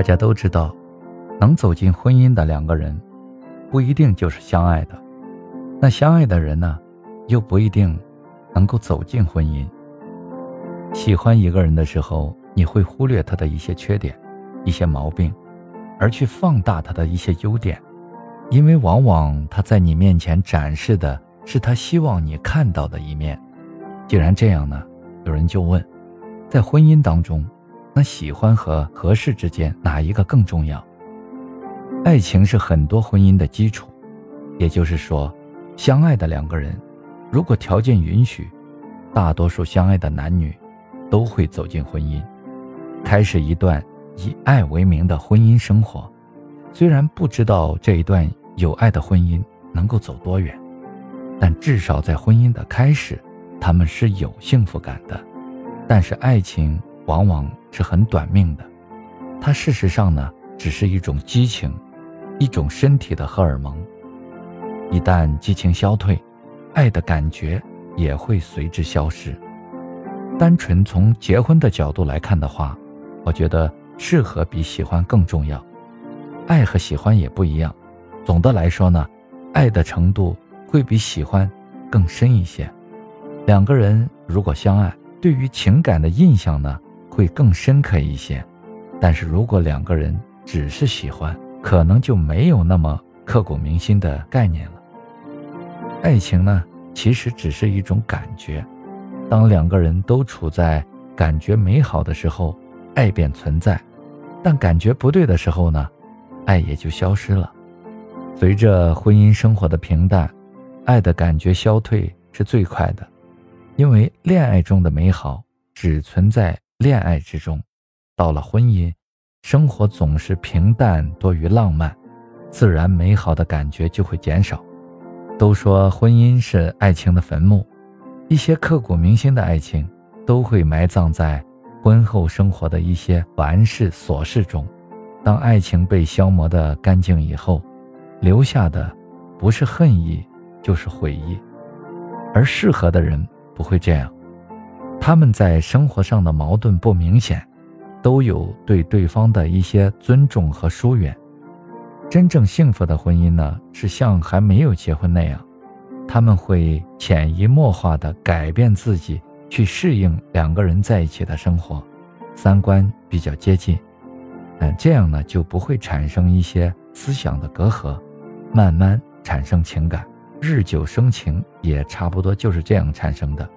大家都知道，能走进婚姻的两个人，不一定就是相爱的。那相爱的人呢，又不一定能够走进婚姻。喜欢一个人的时候，你会忽略他的一些缺点、一些毛病，而去放大他的一些优点，因为往往他在你面前展示的是他希望你看到的一面。既然这样呢，有人就问，在婚姻当中，喜欢和合适之间哪一个更重要？爱情是很多婚姻的基础，也就是说，相爱的两个人，如果条件允许，大多数相爱的男女。都会走进婚姻，开始一段以爱为名的婚姻生活。虽然不知道这一段有爱的婚姻能够走多远，但至少在婚姻的开始，他们是有幸福感的。但是爱情往往是很短命的，它事实上呢，只是一种激情，一种身体的荷尔蒙。一旦激情消退，爱的感觉也会随之消失。单纯从结婚的角度来看的话，我觉得适合比喜欢更重要。爱和喜欢也不一样。总的来说呢，爱的程度会比喜欢更深一些。两个人如果相爱，对于情感的印象呢会更深刻一些。但是如果两个人只是喜欢，可能就没有那么刻骨铭心的概念了。爱情呢，其实只是一种感觉。当两个人都处在感觉美好的时候，爱便存在；但感觉不对的时候呢，爱也就消失了。随着婚姻生活的平淡，爱的感觉消退是最快的，因为恋爱中的美好只存在恋爱之中。到了婚姻，生活总是平淡多于浪漫，自然美好的感觉就会减少。都说婚姻是爱情的坟墓。一些刻骨铭心的爱情，都会埋葬在婚后生活的一些凡事琐事中。当爱情被消磨的干净以后，留下的不是恨意，就是悔意。而适合的人不会这样，他们在生活上的矛盾不明显，都有对对方的一些尊重和疏远。真正幸福的婚姻呢，是像还没有结婚那样。他们会潜移默化地改变自己，去适应两个人在一起的生活，三观比较接近，嗯，这样呢就不会产生一些思想的隔阂，慢慢产生情感，日久生情也差不多就是这样产生的。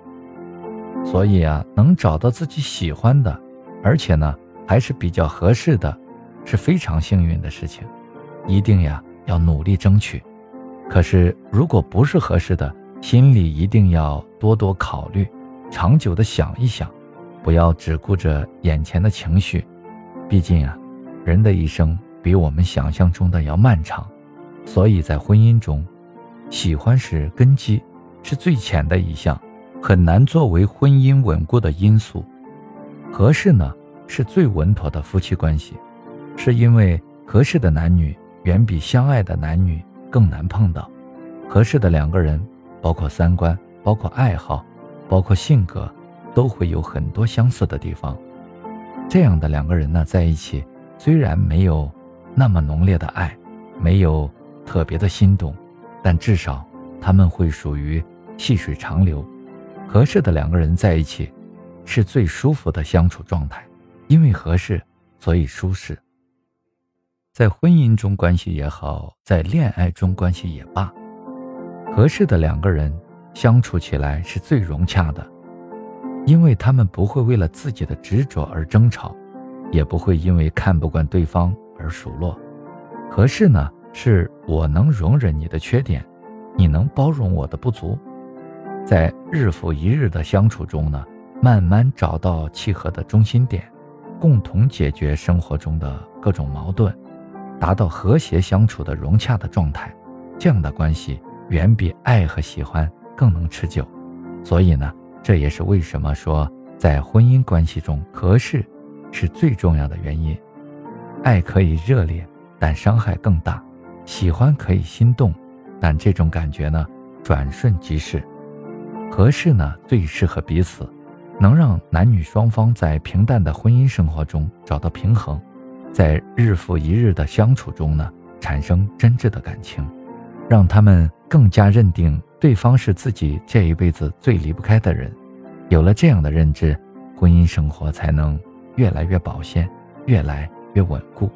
所以啊，能找到自己喜欢的，而且呢还是比较合适的，是非常幸运的事情，一定呀要努力争取。可是，如果不是合适的，心里一定要多多考虑，长久的想一想，不要只顾着眼前的情绪。毕竟啊，人的一生比我们想象中的要漫长，所以在婚姻中，喜欢是根基，是最浅的一项，很难作为婚姻稳固的因素。合适呢，是最稳妥的夫妻关系，是因为合适的男女远比相爱的男女。更难碰到合适的两个人，包括三观、包括爱好、包括性格，都会有很多相似的地方。这样的两个人呢，在一起虽然没有那么浓烈的爱，没有特别的心动，但至少他们会属于细水长流。合适的两个人在一起，是最舒服的相处状态，因为合适，所以舒适。在婚姻中关系也好，在恋爱中关系也罢，合适的两个人相处起来是最融洽的，因为他们不会为了自己的执着而争吵，也不会因为看不惯对方而数落。合适呢，是我能容忍你的缺点，你能包容我的不足，在日复一日的相处中呢，慢慢找到契合的中心点，共同解决生活中的各种矛盾。达到和谐相处的融洽的状态，这样的关系远比爱和喜欢更能持久。所以呢，这也是为什么说在婚姻关系中合适是最重要的原因。爱可以热烈，但伤害更大；喜欢可以心动，但这种感觉呢，转瞬即逝。合适呢，最适合彼此，能让男女双方在平淡的婚姻生活中找到平衡。在日复一日的相处中呢，产生真挚的感情，让他们更加认定对方是自己这一辈子最离不开的人。有了这样的认知，婚姻生活才能越来越保鲜，越来越稳固。